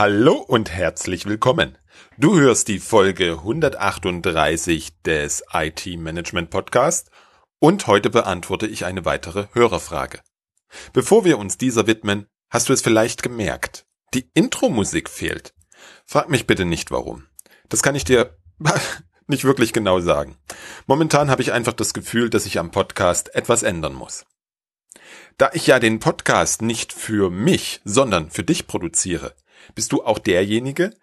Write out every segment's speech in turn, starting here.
Hallo und herzlich willkommen. Du hörst die Folge 138 des IT Management Podcast und heute beantworte ich eine weitere Hörerfrage. Bevor wir uns dieser widmen, hast du es vielleicht gemerkt. Die Intro-Musik fehlt. Frag mich bitte nicht warum. Das kann ich dir nicht wirklich genau sagen. Momentan habe ich einfach das Gefühl, dass ich am Podcast etwas ändern muss. Da ich ja den Podcast nicht für mich, sondern für dich produziere, bist du auch derjenige,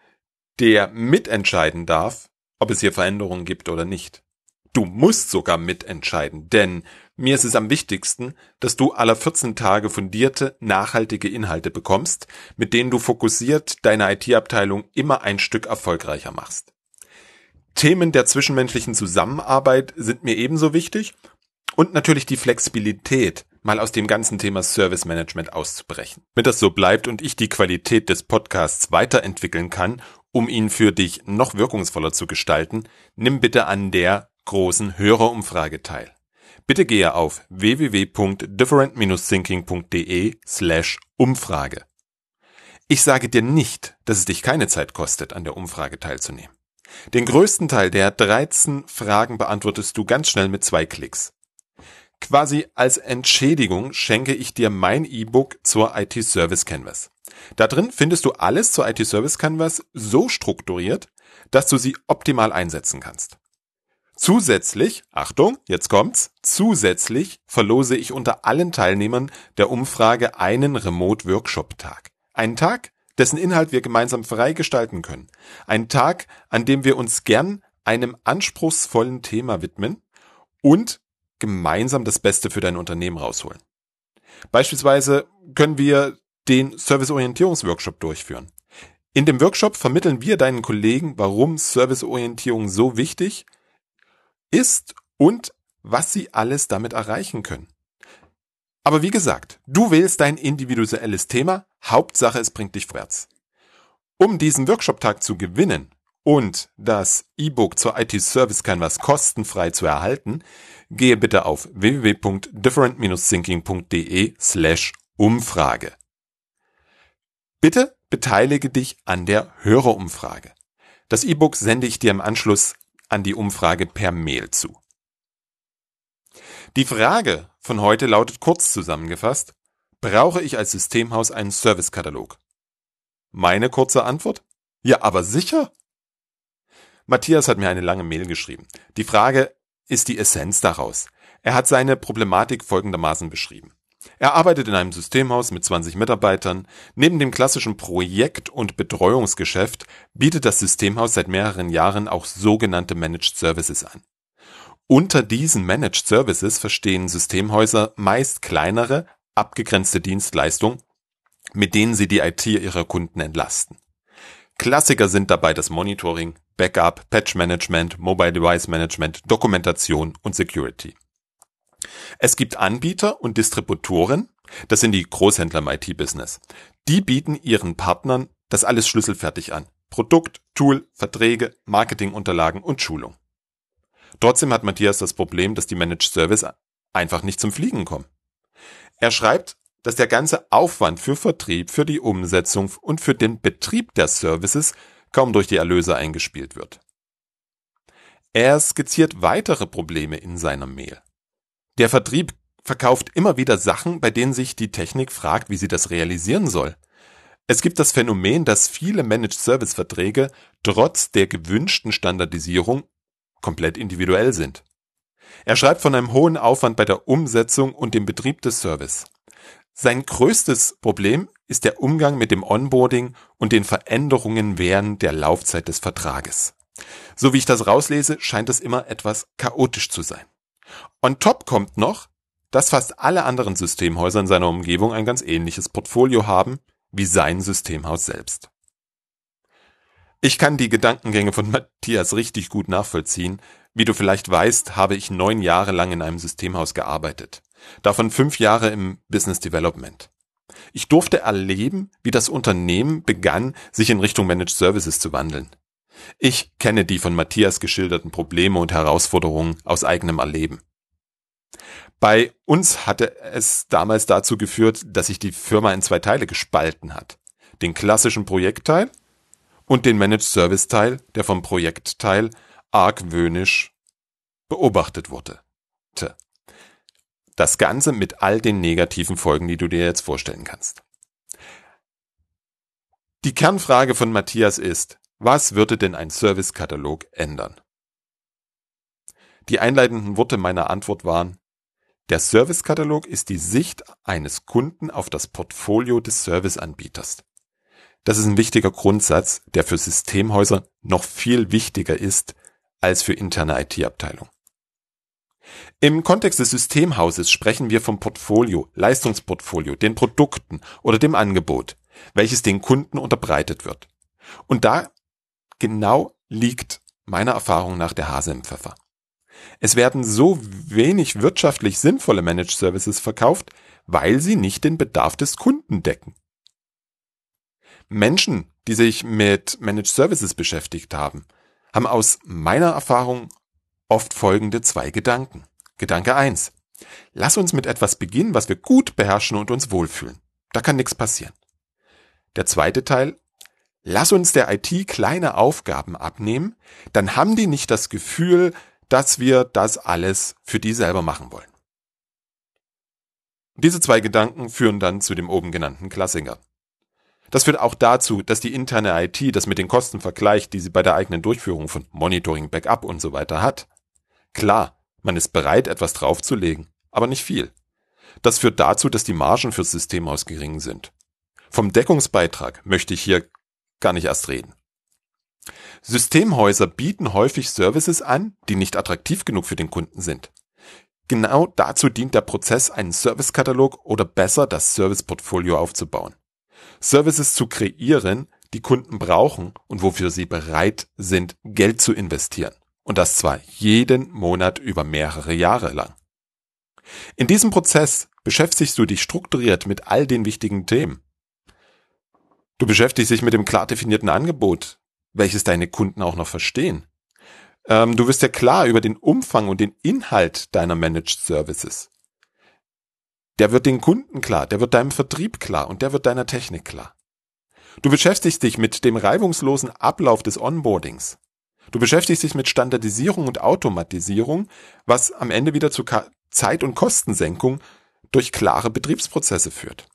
der mitentscheiden darf, ob es hier Veränderungen gibt oder nicht. Du musst sogar mitentscheiden, denn mir ist es am wichtigsten, dass du aller 14 Tage fundierte, nachhaltige Inhalte bekommst, mit denen du fokussiert deine IT-Abteilung immer ein Stück erfolgreicher machst. Themen der zwischenmenschlichen Zusammenarbeit sind mir ebenso wichtig und natürlich die Flexibilität, mal aus dem ganzen Thema Service Management auszubrechen. Damit das so bleibt und ich die Qualität des Podcasts weiterentwickeln kann, um ihn für dich noch wirkungsvoller zu gestalten, nimm bitte an der großen Hörerumfrage teil. Bitte gehe auf www.different-thinking.de slash Umfrage. Ich sage dir nicht, dass es dich keine Zeit kostet, an der Umfrage teilzunehmen. Den größten Teil der 13 Fragen beantwortest du ganz schnell mit zwei Klicks. Quasi als Entschädigung schenke ich dir mein E-Book zur IT Service Canvas. Da drin findest du alles zur IT Service Canvas so strukturiert, dass du sie optimal einsetzen kannst. Zusätzlich, Achtung, jetzt kommt's, zusätzlich verlose ich unter allen Teilnehmern der Umfrage einen Remote Workshop Tag. Einen Tag, dessen Inhalt wir gemeinsam frei gestalten können. Ein Tag, an dem wir uns gern einem anspruchsvollen Thema widmen und gemeinsam das Beste für dein Unternehmen rausholen. Beispielsweise können wir den Serviceorientierungsworkshop durchführen. In dem Workshop vermitteln wir deinen Kollegen, warum Serviceorientierung so wichtig ist und was sie alles damit erreichen können. Aber wie gesagt, du wählst dein individuelles Thema, Hauptsache es bringt dich vorwärts. Um diesen Workshop-Tag zu gewinnen und das E-Book zur IT Service Canvas kostenfrei zu erhalten, gehe bitte auf www.different-thinking.de slash Umfrage. Bitte beteilige dich an der Hörerumfrage. Das E-Book sende ich dir im Anschluss an die Umfrage per Mail zu. Die Frage von heute lautet kurz zusammengefasst, brauche ich als Systemhaus einen Servicekatalog? Meine kurze Antwort? Ja, aber sicher. Matthias hat mir eine lange Mail geschrieben. Die Frage ist die Essenz daraus. Er hat seine Problematik folgendermaßen beschrieben. Er arbeitet in einem Systemhaus mit 20 Mitarbeitern. Neben dem klassischen Projekt- und Betreuungsgeschäft bietet das Systemhaus seit mehreren Jahren auch sogenannte Managed Services an. Unter diesen Managed Services verstehen Systemhäuser meist kleinere, abgegrenzte Dienstleistungen, mit denen sie die IT ihrer Kunden entlasten. Klassiker sind dabei das Monitoring, Backup, Patch Management, Mobile Device Management, Dokumentation und Security. Es gibt Anbieter und Distributoren, das sind die Großhändler im IT-Business. Die bieten ihren Partnern das alles schlüsselfertig an. Produkt, Tool, Verträge, Marketingunterlagen und Schulung. Trotzdem hat Matthias das Problem, dass die Managed Service einfach nicht zum Fliegen kommen. Er schreibt, dass der ganze Aufwand für Vertrieb, für die Umsetzung und für den Betrieb der Services kaum durch die Erlöse eingespielt wird. Er skizziert weitere Probleme in seiner Mail. Der Vertrieb verkauft immer wieder Sachen, bei denen sich die Technik fragt, wie sie das realisieren soll. Es gibt das Phänomen, dass viele Managed Service Verträge trotz der gewünschten Standardisierung komplett individuell sind. Er schreibt von einem hohen Aufwand bei der Umsetzung und dem Betrieb des Service. Sein größtes Problem ist der Umgang mit dem Onboarding und den Veränderungen während der Laufzeit des Vertrages. So wie ich das rauslese, scheint es immer etwas chaotisch zu sein. On top kommt noch, dass fast alle anderen Systemhäuser in seiner Umgebung ein ganz ähnliches Portfolio haben wie sein Systemhaus selbst. Ich kann die Gedankengänge von Matthias richtig gut nachvollziehen. Wie du vielleicht weißt, habe ich neun Jahre lang in einem Systemhaus gearbeitet. Davon fünf Jahre im Business Development. Ich durfte erleben, wie das Unternehmen begann, sich in Richtung Managed Services zu wandeln. Ich kenne die von Matthias geschilderten Probleme und Herausforderungen aus eigenem Erleben. Bei uns hatte es damals dazu geführt, dass sich die Firma in zwei Teile gespalten hat. den klassischen Projektteil und den Managed Service Teil, der vom Projektteil argwöhnisch beobachtet wurde. Das Ganze mit all den negativen Folgen, die du dir jetzt vorstellen kannst. Die Kernfrage von Matthias ist, was würde denn ein Servicekatalog ändern? Die einleitenden Worte meiner Antwort waren, der Servicekatalog ist die Sicht eines Kunden auf das Portfolio des Serviceanbieters. Das ist ein wichtiger Grundsatz, der für Systemhäuser noch viel wichtiger ist als für interne IT-Abteilungen. Im Kontext des Systemhauses sprechen wir vom Portfolio, Leistungsportfolio, den Produkten oder dem Angebot, welches den Kunden unterbreitet wird. Und da genau liegt meiner Erfahrung nach der Hase im Pfeffer. Es werden so wenig wirtschaftlich sinnvolle Managed Services verkauft, weil sie nicht den Bedarf des Kunden decken. Menschen, die sich mit Managed Services beschäftigt haben, haben aus meiner Erfahrung oft folgende zwei Gedanken. Gedanke eins: Lass uns mit etwas beginnen, was wir gut beherrschen und uns wohlfühlen. Da kann nichts passieren. Der zweite Teil, lass uns der IT kleine Aufgaben abnehmen, dann haben die nicht das Gefühl, dass wir das alles für die selber machen wollen. Diese zwei Gedanken führen dann zu dem oben genannten Klassiker. Das führt auch dazu, dass die interne IT das mit den Kosten vergleicht, die sie bei der eigenen Durchführung von Monitoring, Backup und so weiter hat. Klar, man ist bereit, etwas draufzulegen, aber nicht viel. Das führt dazu, dass die Margen fürs Systemhaus gering sind. Vom Deckungsbeitrag möchte ich hier gar nicht erst reden. Systemhäuser bieten häufig Services an, die nicht attraktiv genug für den Kunden sind. Genau dazu dient der Prozess, einen Servicekatalog oder besser das Serviceportfolio aufzubauen. Services zu kreieren, die Kunden brauchen und wofür sie bereit sind, Geld zu investieren. Und das zwar jeden Monat über mehrere Jahre lang. In diesem Prozess beschäftigst du dich strukturiert mit all den wichtigen Themen. Du beschäftigst dich mit dem klar definierten Angebot, welches deine Kunden auch noch verstehen. Ähm, du wirst ja klar über den Umfang und den Inhalt deiner Managed Services. Der wird den Kunden klar, der wird deinem Vertrieb klar und der wird deiner Technik klar. Du beschäftigst dich mit dem reibungslosen Ablauf des Onboardings. Du beschäftigst dich mit Standardisierung und Automatisierung, was am Ende wieder zu Zeit- und Kostensenkung durch klare Betriebsprozesse führt.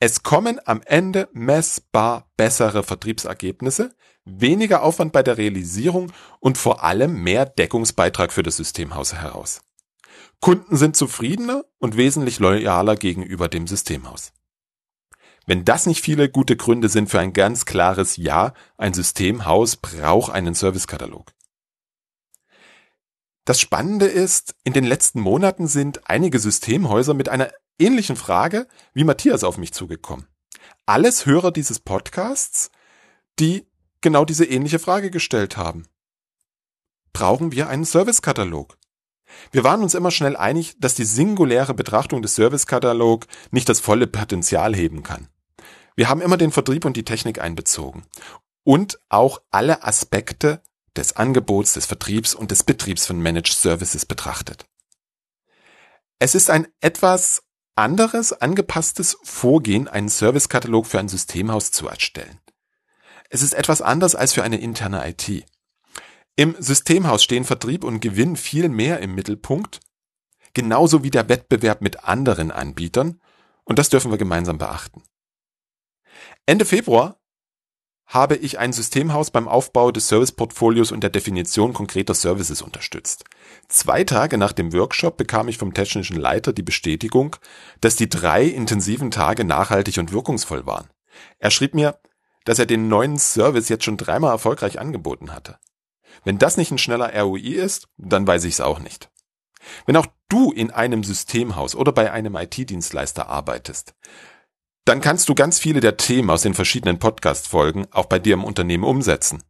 Es kommen am Ende messbar bessere Vertriebsergebnisse, weniger Aufwand bei der Realisierung und vor allem mehr Deckungsbeitrag für das Systemhaus heraus. Kunden sind zufriedener und wesentlich loyaler gegenüber dem Systemhaus. Wenn das nicht viele gute Gründe sind für ein ganz klares Ja, ein Systemhaus braucht einen Servicekatalog. Das Spannende ist, in den letzten Monaten sind einige Systemhäuser mit einer ähnlichen Frage wie Matthias auf mich zugekommen. Alles Hörer dieses Podcasts, die genau diese ähnliche Frage gestellt haben. Brauchen wir einen Servicekatalog? Wir waren uns immer schnell einig, dass die singuläre Betrachtung des Servicekatalog nicht das volle Potenzial heben kann. Wir haben immer den Vertrieb und die Technik einbezogen und auch alle Aspekte des Angebots, des Vertriebs und des Betriebs von Managed Services betrachtet. Es ist ein etwas anderes, angepasstes Vorgehen, einen Servicekatalog für ein Systemhaus zu erstellen. Es ist etwas anders als für eine interne IT. Im Systemhaus stehen Vertrieb und Gewinn viel mehr im Mittelpunkt, genauso wie der Wettbewerb mit anderen Anbietern, und das dürfen wir gemeinsam beachten. Ende Februar habe ich ein Systemhaus beim Aufbau des Serviceportfolios und der Definition konkreter Services unterstützt. Zwei Tage nach dem Workshop bekam ich vom technischen Leiter die Bestätigung, dass die drei intensiven Tage nachhaltig und wirkungsvoll waren. Er schrieb mir, dass er den neuen Service jetzt schon dreimal erfolgreich angeboten hatte. Wenn das nicht ein schneller ROI ist, dann weiß ich es auch nicht. Wenn auch du in einem Systemhaus oder bei einem IT-Dienstleister arbeitest, dann kannst du ganz viele der Themen aus den verschiedenen Podcast-Folgen auch bei dir im Unternehmen umsetzen.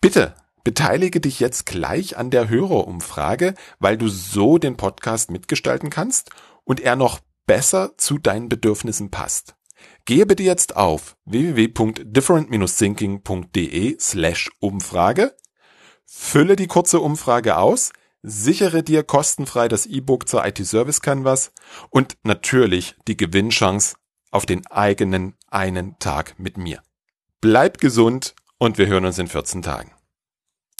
Bitte beteilige dich jetzt gleich an der Hörerumfrage, weil du so den Podcast mitgestalten kannst und er noch besser zu deinen Bedürfnissen passt. Gehe bitte jetzt auf www.different-thinking.de slash Umfrage, fülle die kurze Umfrage aus, sichere dir kostenfrei das E-Book zur IT Service Canvas und natürlich die Gewinnchance auf den eigenen einen Tag mit mir. Bleib gesund und wir hören uns in 14 Tagen.